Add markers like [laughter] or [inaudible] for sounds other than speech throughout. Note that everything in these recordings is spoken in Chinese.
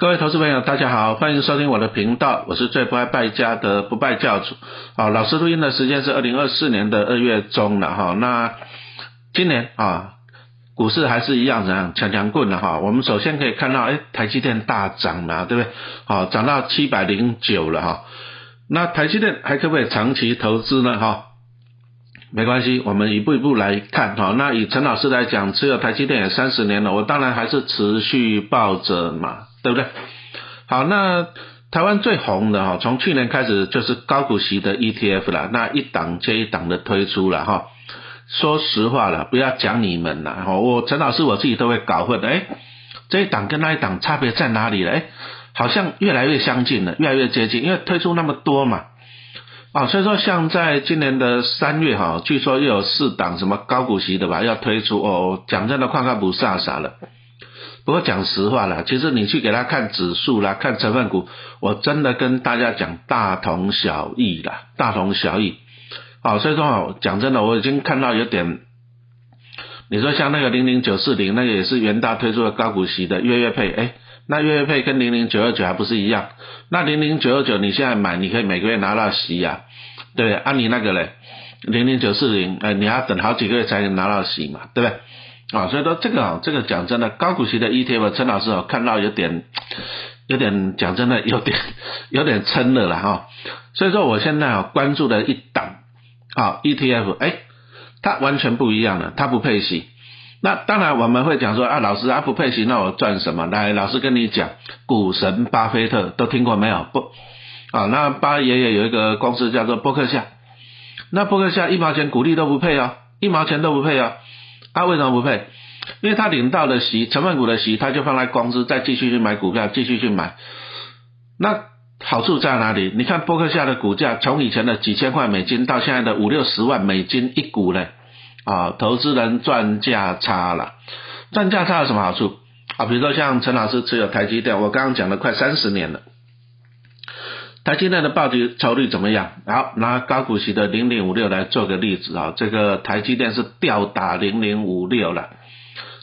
各位投资朋友，大家好，欢迎收听我的频道，我是最不爱败家的不败教主。好，老师录音的时间是二零二四年的二月中了哈。那今年啊，股市还是一样怎样强强棍了哈。我们首先可以看到，哎，台积电大涨了，对不对？好，涨到七百零九了哈。那台积电还可不可以长期投资呢？哈，没关系，我们一步一步来看哈。那以陈老师来讲，持有台积电也三十年了，我当然还是持续抱着嘛。对不对？好，那台湾最红的哈，从去年开始就是高股息的 ETF 了，那一档接一档的推出了哈。说实话了，不要讲你们了哈，我陈老师我自己都会搞混，哎，这一档跟那一档差别在哪里了？哎，好像越来越相近了，越来越接近，因为推出那么多嘛。啊，所以说像在今年的三月哈，据说又有四档什么高股息的吧要推出哦，讲真的，看看不傻傻了。不过讲实话了，其实你去给他看指数啦，看成分股，我真的跟大家讲大同小异啦，大同小异。好，所以说讲真的，我已经看到有点，你说像那个零零九四零，那个也是元大推出的高股息的月月配，哎，那月月配跟零零九二九还不是一样？那零零九二九你现在买，你可以每个月拿到息呀，对不对？按你那个嘞，零零九四零，哎，你要等好几个月才能拿到息嘛，对不对？啊，所以说这个啊，这个讲真的，高股息的 ETF，陈老师啊看到有点，有点讲真的有点 [laughs] 有点撑了了哈。所以说我现在啊关注的一档啊 ETF，哎，它完全不一样了，它不配息。那当然我们会讲说啊，老师啊不配息，那我赚什么？来，老师跟你讲，股神巴菲特都听过没有？不啊，那巴爷爷有一个公司叫做波克夏，那波克夏一毛钱股利都不配啊，一毛钱都不配啊。他为什么不配？因为他领到的息，成分股的息，他就放在公司，再继续去买股票，继续去买。那好处在哪里？你看波克夏的股价，从以前的几千块美金，到现在的五六十万美金一股呢，啊，投资人赚价差了。赚价差有什么好处？啊，比如说像陈老师持有台积电，我刚刚讲了快三十年了。台积电的报酬酬率怎么样？好，拿高股息的零零五六来做个例子啊，这个台积电是吊打零零五六了，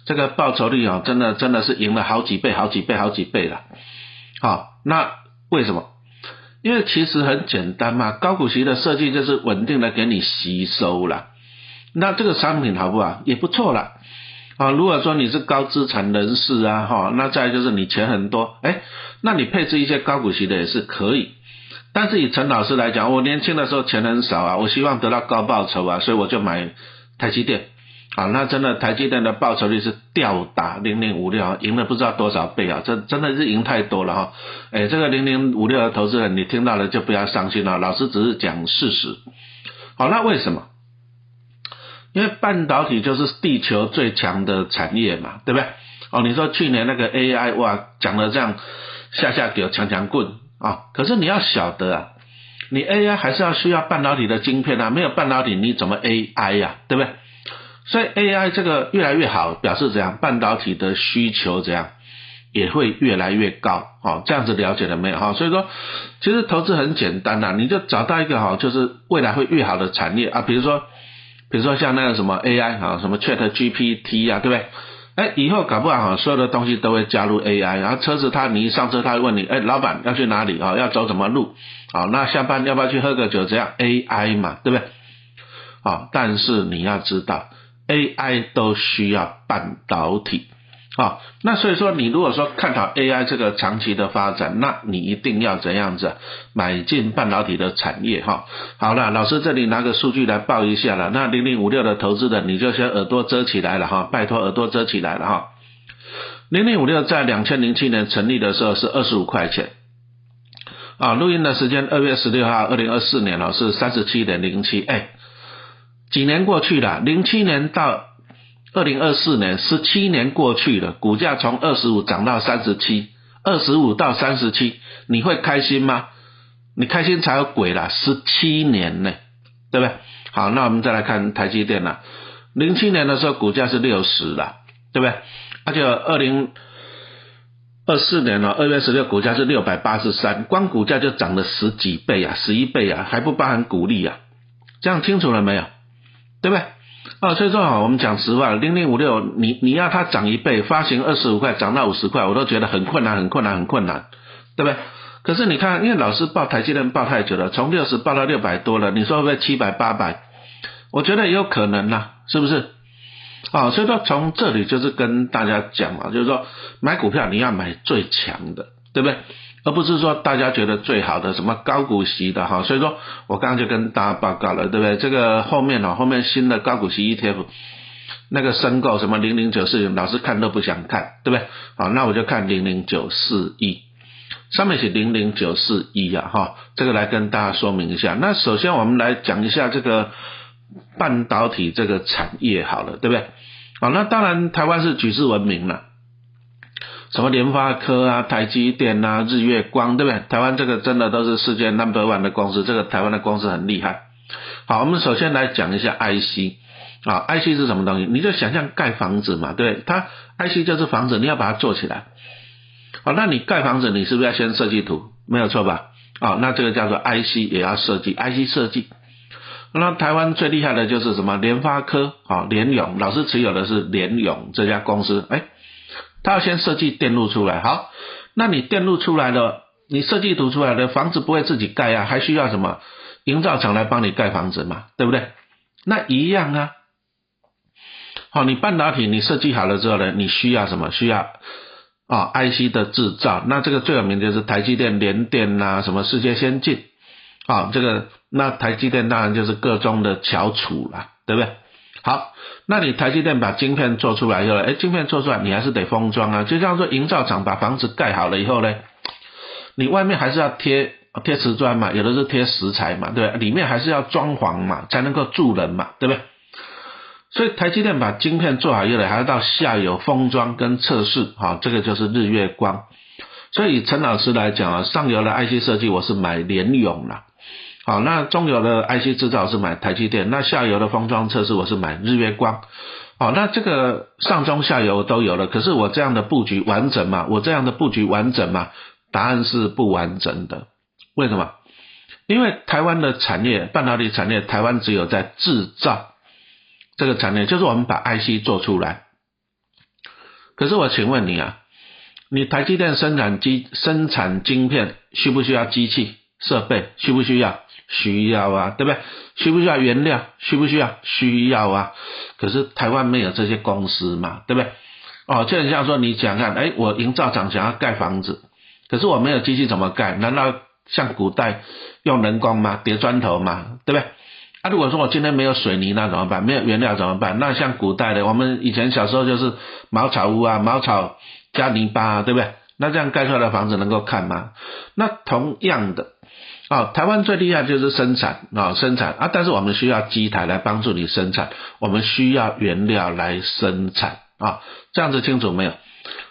这个报酬率啊，真的真的是赢了好几倍、好几倍、好几倍了。好，那为什么？因为其实很简单嘛，高股息的设计就是稳定的给你吸收了，那这个商品好不好？也不错了。啊，如果说你是高资产人士啊，哈，那再就是你钱很多，哎，那你配置一些高股息的也是可以。但是以陈老师来讲，我年轻的时候钱很少啊，我希望得到高报酬啊，所以我就买台积电啊。那真的台积电的报酬率是吊打零零五六，赢了不知道多少倍啊，这真的是赢太多了哈。哎，这个零零五六的投资人，你听到了就不要伤心了，老师只是讲事实。好，那为什么？因为半导体就是地球最强的产业嘛，对不对？哦，你说去年那个 AI 哇，讲的这样下下给我强强棍。啊，可是你要晓得啊，你 AI 还是要需要半导体的晶片啊，没有半导体你怎么 AI 呀，对不对？所以 AI 这个越来越好，表示怎样？半导体的需求怎样也会越来越高，哦，这样子了解了没有？哈，所以说其实投资很简单呐，你就找到一个哈，就是未来会越好的产业啊，比如说比如说像那个什么 AI 啊，什么 ChatGPT 啊，对不对？哎，以后搞不好，所有的东西都会加入 AI，然后车子它你一上车，它会问你，哎，老板要去哪里啊？要走什么路？好，那下班要不要去喝个酒？这样 AI 嘛，对不对？好，但是你要知道，AI 都需要半导体。好，那所以说，你如果说看好 AI 这个长期的发展，那你一定要怎样子买进半导体的产业哈。好了，老师这里拿个数据来报一下了。那零零五六的投资的，你就先耳朵遮起来了哈，拜托耳朵遮起来了哈。零零五六在两千零七年成立的时候是二十五块钱啊，录音的时间二月十六号，二零二四年了是三十七点零七，哎，几年过去了，零七年到。二零二四年，十七年过去了，股价从二十五涨到三十七，二十五到三十七，你会开心吗？你开心才有鬼啦！十七年呢，对不对？好，那我们再来看台积电啦。零七年的时候股价是六十啦，对不对？而且二零二四年了，二月十六股价是六百八十三，光股价就涨了十几倍啊，十一倍啊，还不包含股利啊，这样清楚了没有？对不对？啊，所以说啊，我们讲实话，零零五六，你你要它涨一倍，发行二十五块涨到五十块，我都觉得很困难，很困难，很困难，对不对？可是你看，因为老师报台积电报太久了，从六十报到六百多了，你说会不会七百八百？我觉得也有可能呐，是不是？啊，所以说从这里就是跟大家讲嘛，就是说买股票你要买最强的，对不对？而不是说大家觉得最好的什么高股息的哈，所以说我刚刚就跟大家报告了，对不对？这个后面呢，后面新的高股息 ETF 那个申购什么零零九四，老师看都不想看，对不对？好，那我就看零零九四一，上面写零零九四一呀，哈，这个来跟大家说明一下。那首先我们来讲一下这个半导体这个产业好了，对不对？好，那当然台湾是举世闻名了。什么联发科啊、台积电啊、日月光，对不对？台湾这个真的都是世界 number one 的公司，这个台湾的公司很厉害。好，我们首先来讲一下 IC 啊，IC 是什么东西？你就想象盖房子嘛，对，它 IC 就是房子，你要把它做起来。好，那你盖房子，你是不是要先设计图？没有错吧？啊，那这个叫做 IC 也要设计，IC 设计。那台湾最厉害的就是什么？联发科啊，联咏，老师持有的是联咏这家公司，哎。他要先设计电路出来，好，那你电路出来了，你设计图出来的房子不会自己盖啊，还需要什么营造厂来帮你盖房子嘛，对不对？那一样啊，好，你半导体你设计好了之后呢，你需要什么？需要啊 IC 的制造，那这个最有名就是台积电、联电呐，什么世界先进，啊，这个那台积电当然就是各中的翘楚了，对不对？好，那你台积电把晶片做出来以后，哎，晶片做出来你还是得封装啊，就像说营造厂把房子盖好了以后呢，你外面还是要贴贴瓷砖嘛，有的是贴石材嘛，对不对？里面还是要装潢嘛，才能够住人嘛，对不对？所以台积电把晶片做好以后，还要到下游封装跟测试，好，这个就是日月光。所以陈老师来讲啊，上游的 IC 设计我是买联咏了。好，那中游的 IC 制造是买台积电，那下游的封装测试我是买日月光。好，那这个上中下游都有了，可是我这样的布局完整吗？我这样的布局完整吗？答案是不完整的。为什么？因为台湾的产业，半导体产业，台湾只有在制造这个产业，就是我们把 IC 做出来。可是我请问你啊，你台积电生产机生产晶片需不需要机器设备？需不需要？需要啊，对不对？需不需要原料？需不需要？需要啊。可是台湾没有这些公司嘛，对不对？哦，就很像说你讲看，哎，我营造厂想要盖房子，可是我没有机器怎么盖？难道像古代用人工吗？叠砖头吗？对不对？啊，如果说我今天没有水泥那怎么办？没有原料怎么办？那像古代的，我们以前小时候就是茅草屋啊，茅草加泥巴，啊，对不对？那这样盖出来的房子能够看吗？那同样的。啊，台湾最厉害就是生产啊，生产啊，但是我们需要机台来帮助你生产，我们需要原料来生产啊，这样子清楚没有？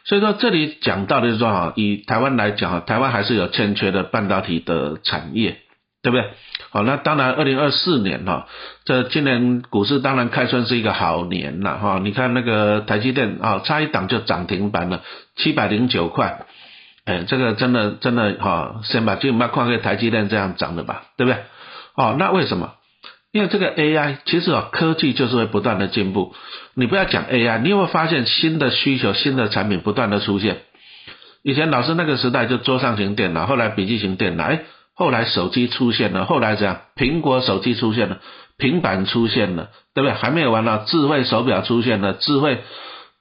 所以说这里讲到的是说啊，以台湾来讲啊，台湾还是有欠缺的半导体的产业，对不对？好，那当然二零二四年哈，这今年股市当然开春是一个好年了哈，你看那个台积电啊，差一档就涨停板了，七百零九块。哎，这个真的真的哈，先把金把矿业台积电这样涨的吧，对不对？哦，那为什么？因为这个 AI 其实啊，科技就是会不断的进步。你不要讲 AI，你有没有发现新的需求、新的产品不断的出现？以前老师那个时代就桌上型电脑，后来笔记型电脑，哎，后来手机出现了，后来怎样？苹果手机出现了，平板出现了，对不对？还没有完呢，智慧手表出现了，智慧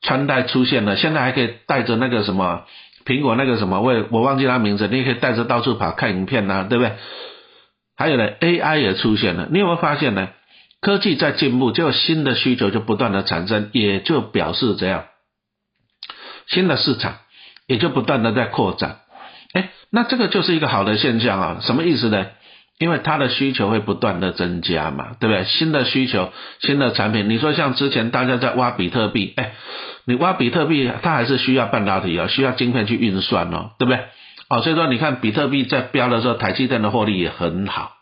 穿戴出现了，现在还可以带着那个什么？苹果那个什么，我我忘记它名字，你也可以带着到处跑看影片呐，对不对？还有呢，AI 也出现了，你有没有发现呢？科技在进步，就新的需求就不断的产生，也就表示这样，新的市场也就不断的在扩展。哎，那这个就是一个好的现象啊，什么意思呢？因为它的需求会不断的增加嘛，对不对？新的需求，新的产品，你说像之前大家在挖比特币，哎。你挖比特币，它还是需要半导体哦，需要晶片去运算哦，对不对？哦，所以说你看比特币在飙的时候，台积电的获利也很好。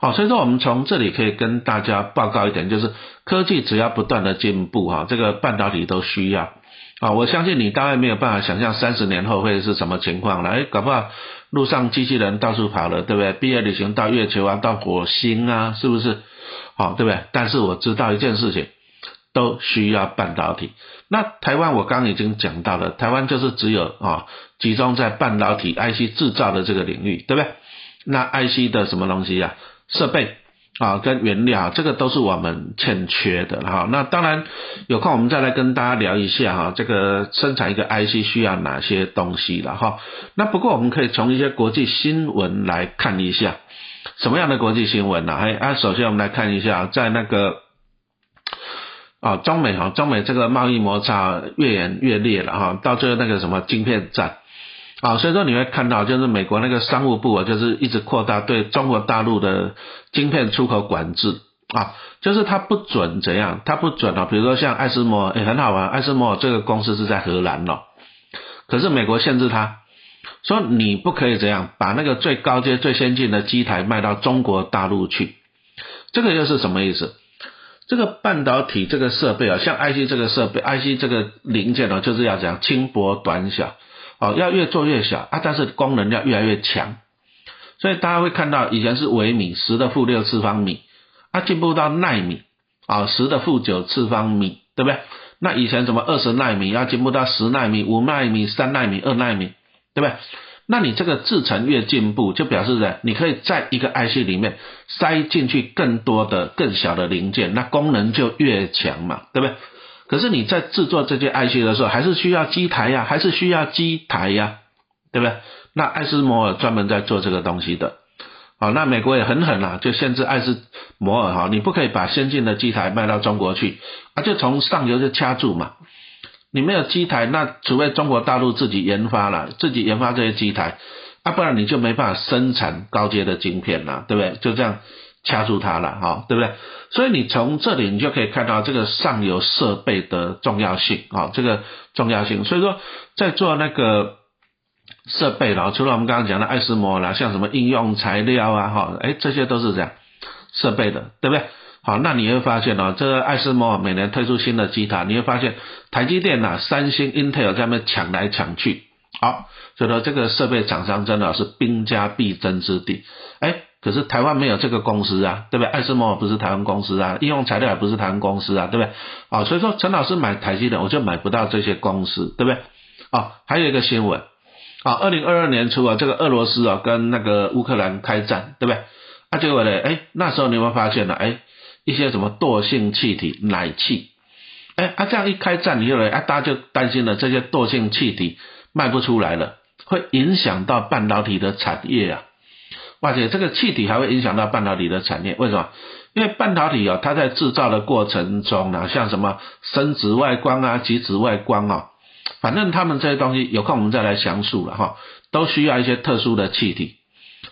好，所以说我们从这里可以跟大家报告一点，就是科技只要不断的进步哈，这个半导体都需要。啊，我相信你大概没有办法想象三十年后会是什么情况了。哎，搞不好路上机器人到处跑了，对不对？毕业旅行到月球啊，到火星啊，是不是？好，对不对？但是我知道一件事情。都需要半导体。那台湾我刚已经讲到了，台湾就是只有啊集中在半导体 IC 制造的这个领域，对不对？那 IC 的什么东西啊？设备啊跟原料，这个都是我们欠缺的哈。那当然有空我们再来跟大家聊一下哈，这个生产一个 IC 需要哪些东西了哈。那不过我们可以从一些国际新闻来看一下，什么样的国际新闻呢？哎啊，首先我们来看一下，在那个。啊，中美哈，中美这个贸易摩擦越演越烈了哈，到最后那个什么晶片战，啊，所以说你会看到，就是美国那个商务部啊，就是一直扩大对中国大陆的晶片出口管制。啊，就是它不准怎样，它不准啊，比如说像爱斯摩，也很好玩，爱斯摩这个公司是在荷兰哦，可是美国限制它，说你不可以怎样，把那个最高阶、最先进的机台卖到中国大陆去，这个又是什么意思？这个半导体这个设备啊，像 IC 这个设备，IC 这个零件呢，就是要讲轻薄短小，哦，要越做越小啊，但是功能要越来越强。所以大家会看到，以前是微米十的负六次方米，啊，进步到纳米啊，十的负九次方米，对不对？那以前什么二十纳米，要进步到十纳米、五纳米、三纳米、二纳米，对不对？那你这个制程越进步，就表示着你可以在一个 IC 里面塞进去更多的更小的零件，那功能就越强嘛，对不对？可是你在制作这些 IC 的时候，还是需要机台呀，还是需要机台呀，对不对？那爱斯摩尔专门在做这个东西的，好，那美国也很狠啊，就限制爱斯摩尔哈，你不可以把先进的机台卖到中国去，啊，就从上游就掐住嘛。你没有机台，那除非中国大陆自己研发了，自己研发这些机台，啊，不然你就没办法生产高阶的晶片了，对不对？就这样掐住它了，哈，对不对？所以你从这里你就可以看到这个上游设备的重要性，啊，这个重要性。所以说，在做那个设备了，除了我们刚刚讲的爱斯摩啦，像什么应用材料啊，哈，哎，这些都是这样设备的，对不对？好，那你会发现哦，这个爱斯摩每年推出新的机台，你会发现台积电呐、三星、Intel 在那抢来抢去。好，所以说这个设备厂商真的是兵家必争之地。哎，可是台湾没有这个公司啊，对不对？爱斯摩不是台湾公司啊，应用材料也不是台湾公司啊，对不对？啊，所以说陈老师买台积电，我就买不到这些公司，对不对？啊，还有一个新闻，啊，二零二二年初啊，这个俄罗斯啊跟那个乌克兰开战，对不对？啊，结果呢，哎，那时候你有没有发现呢？哎。一些什么惰性气体奶气，哎啊这样一开战以后呢，啊大家就担心了，这些惰性气体卖不出来了，会影响到半导体的产业啊。而且这个气体还会影响到半导体的产业，为什么？因为半导体啊，它在制造的过程中呢，像什么深紫外光啊、极紫外光啊，反正他们这些东西有空我们再来详述了哈，都需要一些特殊的气体。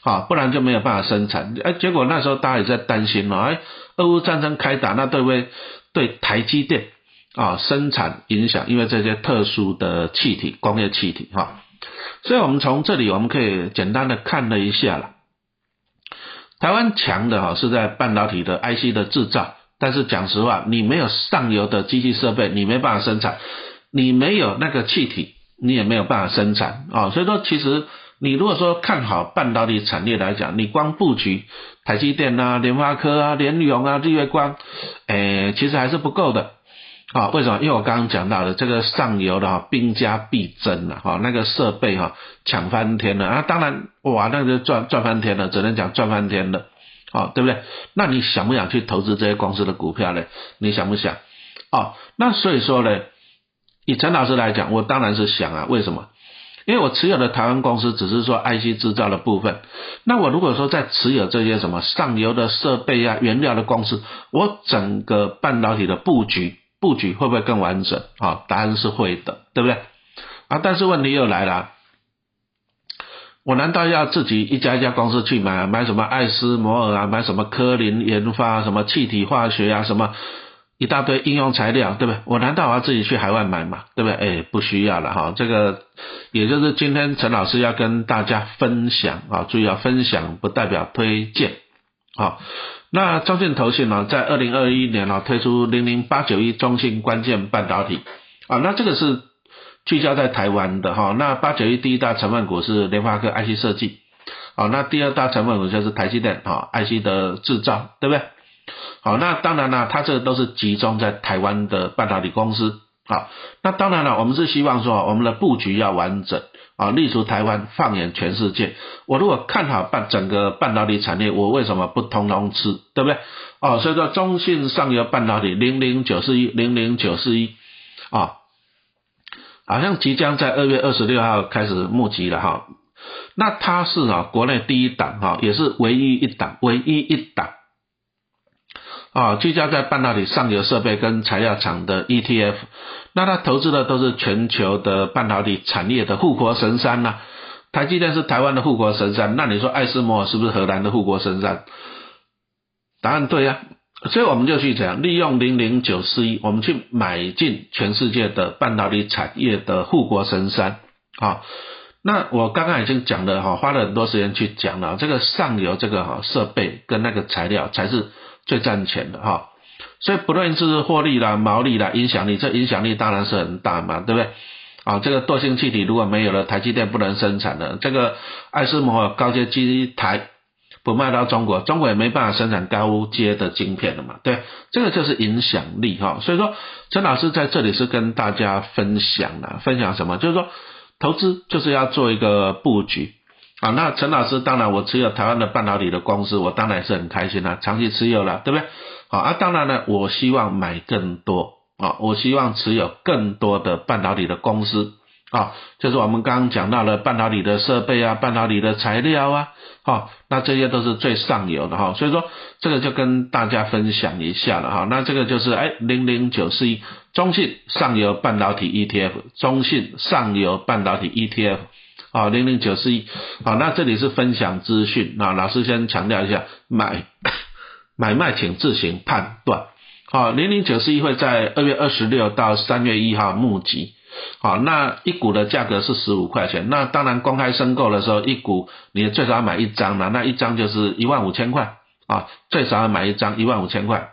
好，不然就没有办法生产。哎，结果那时候大家也在担心了。哎，俄乌战争开打，那对不对？对台积电啊生产影响，因为这些特殊的气体，工业气体哈。所以我们从这里我们可以简单的看了一下了。台湾强的哈是在半导体的 IC 的制造，但是讲实话，你没有上游的机器设备，你没办法生产；你没有那个气体，你也没有办法生产啊。所以说，其实。你如果说看好半导体产业来讲，你光布局台积电啊、联发科啊、联咏啊、日月光，诶，其实还是不够的。啊，为什么？因为我刚刚讲到的这个上游的哈兵家必争了，哈，那个设备哈抢翻天了啊，当然哇，那个赚赚翻天了，只能讲赚翻天了，啊，对不对？那你想不想去投资这些公司的股票呢？你想不想？哦，那所以说呢，以陈老师来讲，我当然是想啊，为什么？因为我持有的台湾公司只是说 IC 制造的部分，那我如果说在持有这些什么上游的设备啊、原料的公司，我整个半导体的布局布局会不会更完整？啊，答案是会的，对不对？啊，但是问题又来了，我难道要自己一家一家公司去买买什么爱斯摩尔啊，买什么科林研发什么气体化学啊什么？一大堆应用材料，对不对？我难道我要自己去海外买嘛？对不对？哎，不需要了哈。这个也就是今天陈老师要跟大家分享啊，注意要分享，不代表推荐。好，那中信投信呢，在二零二一年呢推出零零八九一中信关键半导体啊，那这个是聚焦在台湾的哈。那八九一第一大成分股是联发科 IC 设计，好，那第二大成分股就是台积电啊 IC 的制造，对不对？好，那当然了，它这个都是集中在台湾的半导体公司。好，那当然了，我们是希望说我们的布局要完整啊，立足台湾，放眼全世界。我如果看好半整个半导体产业，我为什么不通通吃？对不对？哦，所以说中信上游半导体零零九四一零零九四一啊，好像即将在二月二十六号开始募集了哈。那它是啊，国内第一档哈，也是唯一一档，唯一一档。啊，聚焦在半导体上游设备跟材料厂的 ETF，那它投资的都是全球的半导体产业的护国神山呐。台积电是台湾的护国神山，那你说爱斯摩是不是荷兰的护国神山？答案对呀，所以我们就去讲，利用零零九四一，我们去买进全世界的半导体产业的护国神山。啊，那我刚刚已经讲了哈，花了很多时间去讲了，这个上游这个哈设备跟那个材料才是。最赚钱的哈，所以不论是获利啦、毛利啦、影响力，这影响力当然是很大嘛，对不对？啊，这个惰性气体如果没有了，台积电不能生产的，这个爱斯摩高阶机台不卖到中国，中国也没办法生产高阶的晶片了嘛，对，这个就是影响力哈。所以说，陈老师在这里是跟大家分享的，分享什么？就是说，投资就是要做一个布局。啊，那陈老师当然我持有台湾的半导体的公司，我当然是很开心啦，长期持有了，对不对？好啊，当然呢，我希望买更多啊，我希望持有更多的半导体的公司啊，就是我们刚刚讲到了半导体的设备啊，半导体的材料啊，好，那这些都是最上游的哈，所以说这个就跟大家分享一下了哈，那这个就是哎零零九四一中信上游半导体 ETF，中信上游半导体 ETF。啊，零零九四一，好，那这里是分享资讯，那老师先强调一下，买买卖请自行判断。好，零零九四一会在二月二十六到三月一号募集，好，那一股的价格是十五块钱，那当然公开申购的时候，一股你最少要买一张嘛，那一张就是一万五千块，啊，最少要买一张一万五千块。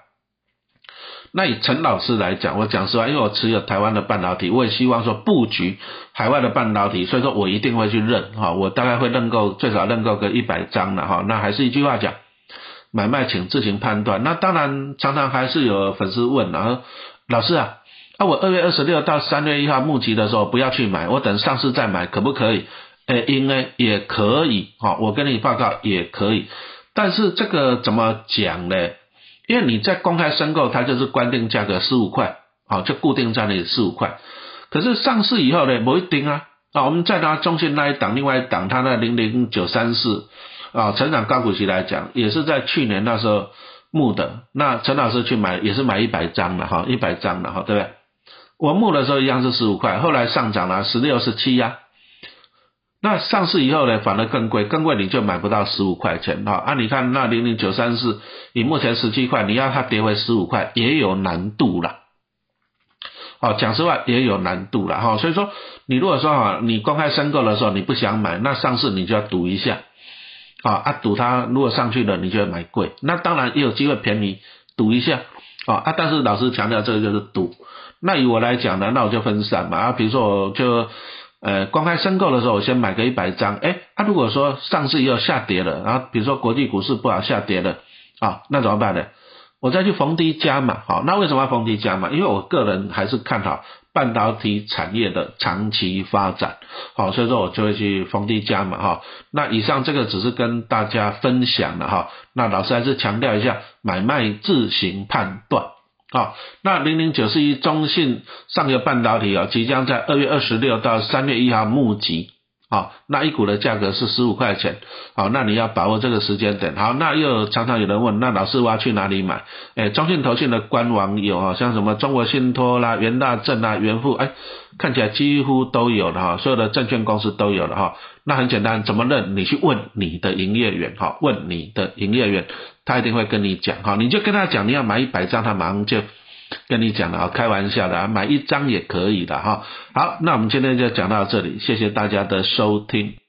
那以陈老师来讲，我讲实话，因为我持有台湾的半导体，我也希望说布局海外的半导体，所以说我一定会去认哈，我大概会认购最少认购个一百张的哈。那还是一句话讲，买卖请自行判断。那当然常常还是有粉丝问啊，老师啊，那我二月二十六到三月一号募集的时候不要去买，我等上市再买可不可以？诶，应该也可以哈，我跟你报告也可以，但是这个怎么讲呢？因为你在公开申购，它就是官定价格十五块，好，就固定在那里十五块。可是上市以后呢，不一定啊，啊，我们再拿中信那一档，另外一档它那零零九三四啊，成长高股息来讲，也是在去年那时候募的。那陈老师去买也是买一百张的哈，一百张的哈，对不对？我募的时候一样是十五块，后来上涨了十六、十七呀。那上市以后呢，反而更贵，更贵你就买不到十五块钱哈。啊，你看那零零九三四，你目前十七块，你要它跌回十五块也有难度了。哦，讲实话也有难度了哈。所以说，你如果说哈，你公开申购的时候你不想买，那上市你就要赌一下。啊啊，赌它如果上去了，你就要买贵。那当然也有机会便宜，赌一下。啊啊，但是老师强调这个就是赌。那以我来讲呢，那我就分散嘛。啊，比如说我就。呃，公开申购的时候，我先买个一百张。哎，他如果说上市以后下跌了，然后比如说国际股市不好下跌了，啊，那怎么办呢？我再去逢低加码。好，那为什么要逢低加码？因为我个人还是看好半导体产业的长期发展。好，所以说我就会去逢低加码。哈，那以上这个只是跟大家分享的哈。那老师还是强调一下，买卖自行判断。好，那零零九四一中信上游半导体啊，即将在二月二十六到三月一号募集，好，那一股的价格是十五块钱，好，那你要把握这个时间点。好，那又常常有人问，那老师我要去哪里买？哎，中信投信的官网有啊，像什么中国信托啦、元大证啦、元富，哎，看起来几乎都有的哈，所有的证券公司都有的哈。那很简单，怎么认？你去问你的营业员，哈，问你的营业员。他一定会跟你讲哈，你就跟他讲你要买一百张，他马上就跟你讲了啊，开玩笑的啊，买一张也可以的哈。好，那我们今天就讲到这里，谢谢大家的收听。